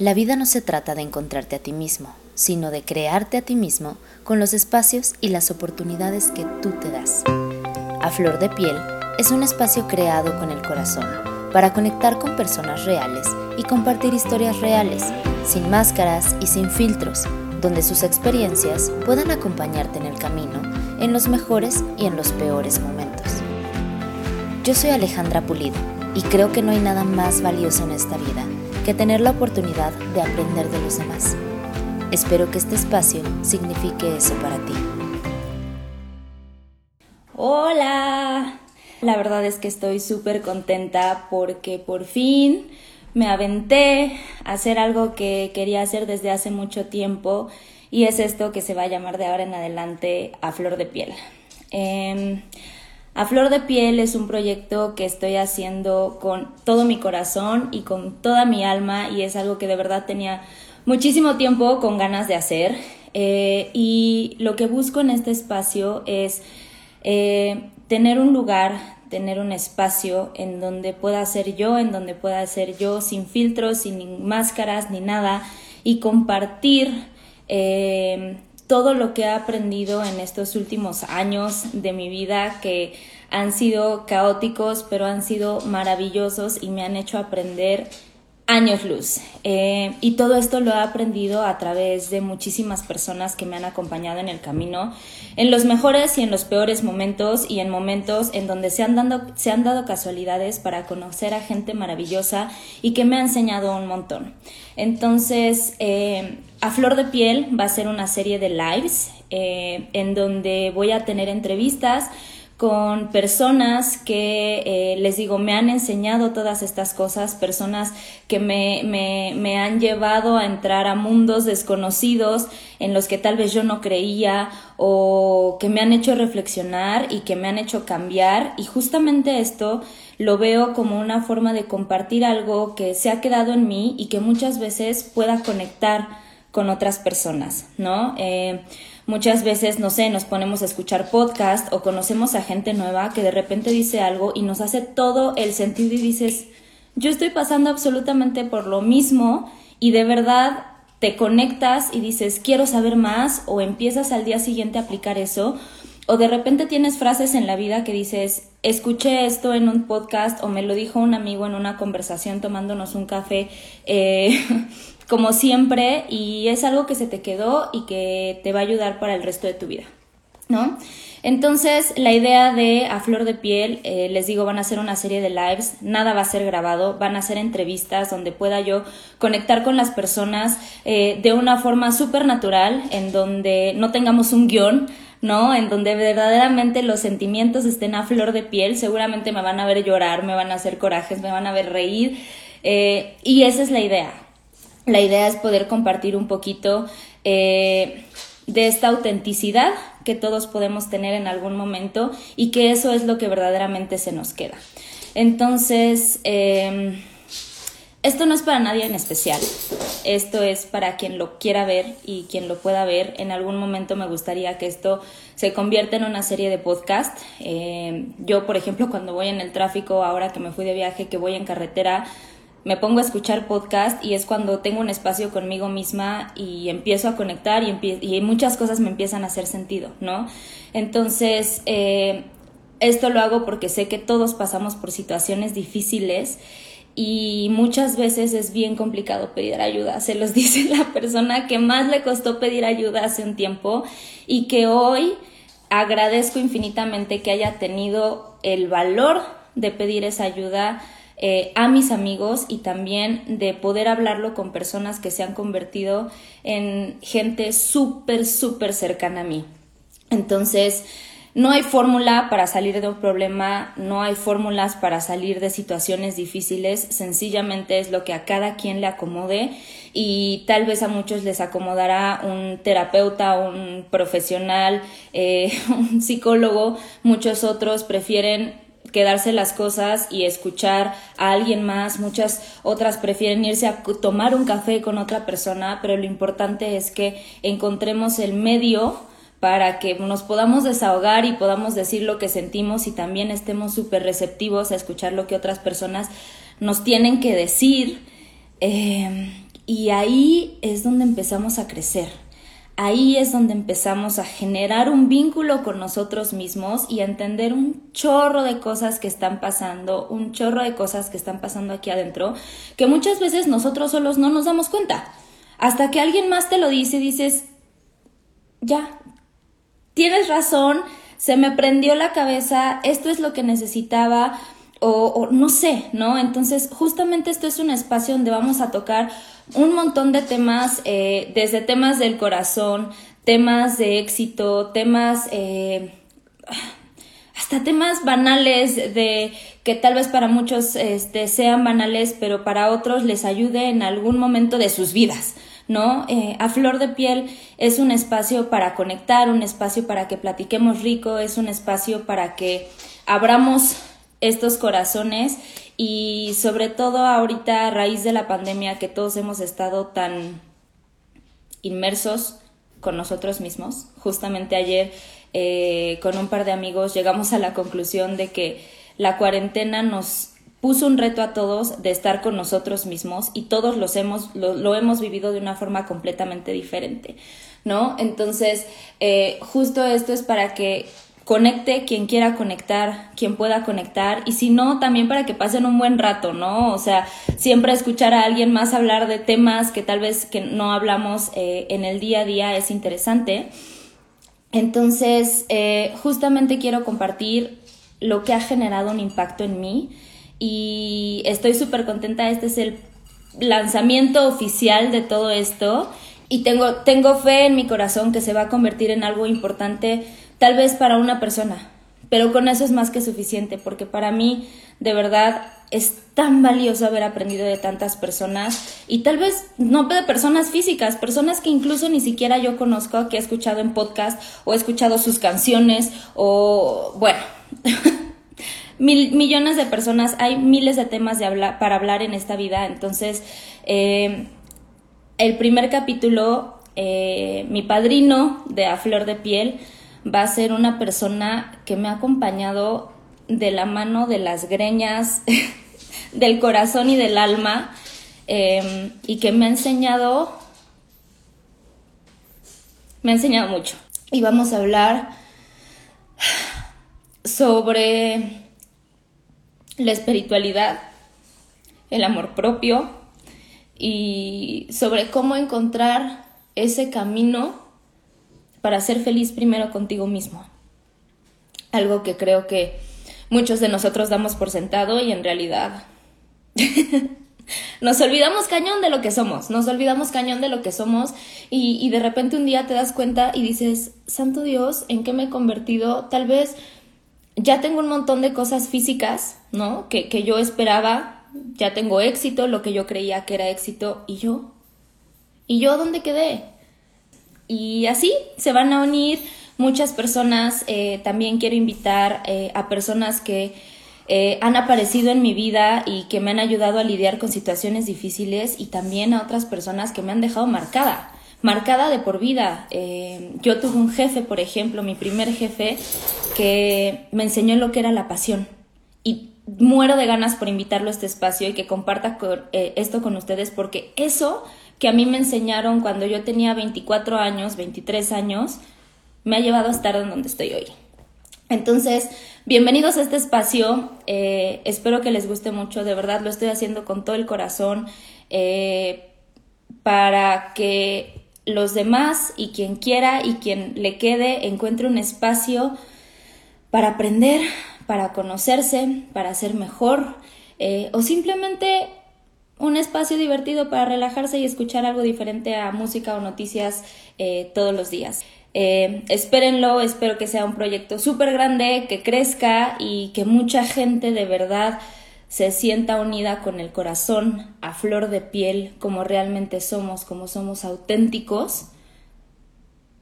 La vida no se trata de encontrarte a ti mismo, sino de crearte a ti mismo con los espacios y las oportunidades que tú te das. A Flor de Piel es un espacio creado con el corazón para conectar con personas reales y compartir historias reales, sin máscaras y sin filtros, donde sus experiencias puedan acompañarte en el camino, en los mejores y en los peores momentos. Yo soy Alejandra Pulido y creo que no hay nada más valioso en esta vida que tener la oportunidad de aprender de los demás. Espero que este espacio signifique eso para ti. Hola, la verdad es que estoy súper contenta porque por fin me aventé a hacer algo que quería hacer desde hace mucho tiempo y es esto que se va a llamar de ahora en adelante a flor de piel. Em, a Flor de Piel es un proyecto que estoy haciendo con todo mi corazón y con toda mi alma y es algo que de verdad tenía muchísimo tiempo con ganas de hacer. Eh, y lo que busco en este espacio es eh, tener un lugar, tener un espacio en donde pueda ser yo, en donde pueda ser yo sin filtros, sin máscaras ni nada y compartir. Eh, todo lo que he aprendido en estos últimos años de mi vida que han sido caóticos, pero han sido maravillosos y me han hecho aprender años luz. Eh, y todo esto lo he aprendido a través de muchísimas personas que me han acompañado en el camino, en los mejores y en los peores momentos y en momentos en donde se han, dado, se han dado casualidades para conocer a gente maravillosa y que me ha enseñado un montón. Entonces, eh, a Flor de Piel va a ser una serie de lives eh, en donde voy a tener entrevistas con personas que, eh, les digo, me han enseñado todas estas cosas, personas que me, me, me, han llevado a entrar a mundos desconocidos en los que tal vez yo no creía o que me han hecho reflexionar y que me han hecho cambiar. Y justamente esto lo veo como una forma de compartir algo que se ha quedado en mí y que muchas veces pueda conectar con otras personas, ¿no? Eh, Muchas veces, no sé, nos ponemos a escuchar podcast o conocemos a gente nueva que de repente dice algo y nos hace todo el sentido y dices, yo estoy pasando absolutamente por lo mismo y de verdad te conectas y dices, quiero saber más o empiezas al día siguiente a aplicar eso o de repente tienes frases en la vida que dices, escuché esto en un podcast o me lo dijo un amigo en una conversación tomándonos un café. Eh, como siempre y es algo que se te quedó y que te va a ayudar para el resto de tu vida, ¿no? Entonces, la idea de A Flor de Piel, eh, les digo, van a ser una serie de lives, nada va a ser grabado, van a ser entrevistas donde pueda yo conectar con las personas eh, de una forma súper natural, en donde no tengamos un guion, ¿no? En donde verdaderamente los sentimientos estén a flor de piel, seguramente me van a ver llorar, me van a hacer corajes, me van a ver reír, eh, y esa es la idea, la idea es poder compartir un poquito eh, de esta autenticidad que todos podemos tener en algún momento y que eso es lo que verdaderamente se nos queda. Entonces, em, esto no es para nadie en especial, esto es para quien lo quiera ver y quien lo pueda ver. En algún momento me gustaría que esto se convierta en una serie de podcast. Em, yo, por ejemplo, cuando voy en el tráfico, ahora que me fui de viaje, que voy en carretera, me pongo a escuchar podcast y es cuando tengo un espacio conmigo misma y empiezo a conectar y, muchas cosas me empiezan a hacer sentido, ¿no? Entonces, eh, esto lo hago porque sé que todos pasamos por situaciones difíciles y muchas veces es bien complicado pedir ayuda. Se los dice la persona que más le costó pedir ayuda hace un tiempo y que hoy agradezco infinitamente que haya tenido el valor de pedir esa ayuda eh, a mis amigos y también de poder hablarlo con personas que se han convertido en gente súper, súper cercana a mí. Entonces, no hay fórmula para salir de un problema, no hay fórmulas para salir de situaciones difíciles, sencillamente es lo que a cada quien le acomode y tal vez a muchos les acomodará un terapeuta, un profesional, eh, un psicólogo, muchos otros prefieren quedarse las cosas y escuchar a alguien más, muchas otras prefieren irse a tomar un café con otra persona, pero lo importante es que encontremos el medio para que nos podamos desahogar y podamos decir lo que sentimos y también estemos súper receptivos a escuchar lo que otras personas nos tienen que decir. Eh, Y ahí es donde empezamos a crecer. Ahí es donde empezamos a generar un vínculo con nosotros mismos y a entender un chorro de cosas que están pasando, un chorro de cosas que están pasando aquí adentro, que muchas veces nosotros solos no nos damos cuenta. Hasta que alguien más te lo dice y dices, ya, tienes razón, se me prendió la cabeza, esto es lo que necesitaba, o, no sé, ¿no? Entonces, justamente esto es un espacio donde vamos a tocar un montón de temas, eh, desde temas del corazón, temas de éxito, temas... Eh, hasta temas banales de que tal vez para muchos este, sean banales, pero para otros les ayude en algún momento de sus vidas. ¿no? Eh, a flor de piel es un espacio para conectar, un espacio para que platiquemos rico, es un espacio para que abramos estos corazones y sobre todo ahorita a raíz de la pandemia que todos hemos estado tan inmersos con nosotros mismos. Justamente ayer eh, con un par de amigos llegamos a la conclusión de que la cuarentena nos puso un reto a todos de estar con nosotros mismos y todos los hemos, lo, hemos vivido de una forma completamente diferente, ¿no? Entonces, eh, justo esto es para que conecte quien quiera conectar, quien pueda conectar y si no, también para que pasen un buen rato, ¿no? O sea, siempre escuchar a alguien más hablar de temas que tal vez que no hablamos eh, en el día a día es interesante. Entonces, eh, justamente quiero compartir lo que ha generado un impacto en mí y estoy súper contenta. Este es el lanzamiento oficial de todo esto y tengo, tengo fe en mi corazón que se va a convertir en algo importante tal vez para una persona, pero con eso es más que suficiente porque para mí de verdad es tan valioso haber aprendido de tantas personas y tal vez no de personas físicas, personas que incluso ni siquiera yo conozco, que he escuchado en podcast o he escuchado sus canciones o bueno. millones de personas, hay miles de temas para hablar en esta vida. Entonces, eh, el primer capítulo, eh, mi padrino de A Flor de Piel va a ser una persona que me ha acompañado de la mano de las greñas, del corazón y del alma, em, y que me ha enseñado, me ha enseñado mucho. Y vamos a hablar sobre la espiritualidad, el amor propio y sobre cómo encontrar ese camino para ser feliz primero contigo mismo. Algo que creo que muchos de nosotros damos por sentado y en realidad nos olvidamos cañón de lo que somos, nos olvidamos cañón de lo que somos y, y de repente un día te das cuenta y dices, Santo Dios, ¿en qué me he convertido? Tal vez ya tengo un montón de cosas físicas, ¿no? Que, que yo esperaba, ya tengo éxito, lo que yo creía que era éxito, y yo, ¿y yo dónde quedé? Y así se van a unir muchas personas, eh, también quiero invitar eh, a personas que eh, han aparecido en mi vida y que me han ayudado a lidiar con situaciones difíciles y también a otras personas que me han dejado marcada marcada de por vida. Yo tuve un jefe, por ejemplo, mi primer jefe, que me enseñó lo que era la pasión. Y muero de ganas por invitarlo a este espacio y que comparta esto con ustedes, porque eso que a mí me enseñaron cuando yo tenía 24 años, 23 años, me ha llevado a estar donde estoy hoy. Entonces, bienvenidos a este espacio. Eh, espero que les guste mucho. De verdad, lo estoy haciendo con todo el corazón para que los demás y quien quiera y quien le quede encuentre un espacio para aprender, para conocerse, para ser mejor eh, o simplemente un espacio divertido para relajarse y escuchar algo diferente a música o noticias eh, todos los días. Eh, espérenlo, espero que sea un proyecto súper grande, que crezca y que mucha gente de verdad se sienta unida con el corazón a flor de piel, como realmente somos, como somos auténticos,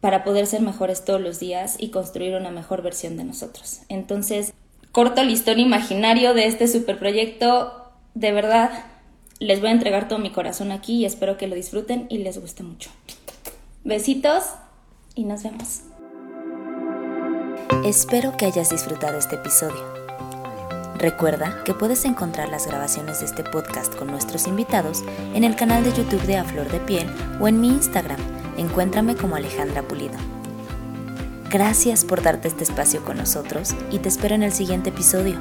para poder ser mejores todos los días y construir una mejor versión de nosotros. Entonces, corto listón imaginario de este superproyecto, de verdad, les voy a entregar todo mi corazón aquí y espero que lo disfruten y les guste mucho. Besitos y nos vemos. Espero que hayas disfrutado este episodio. Recuerda que puedes encontrar las grabaciones de este podcast con nuestros invitados en el canal de YouTube de A Flor de Piel o en mi Instagram. Encuéntrame como Alejandra Pulido. Gracias por darte este espacio con nosotros y te espero en el siguiente episodio.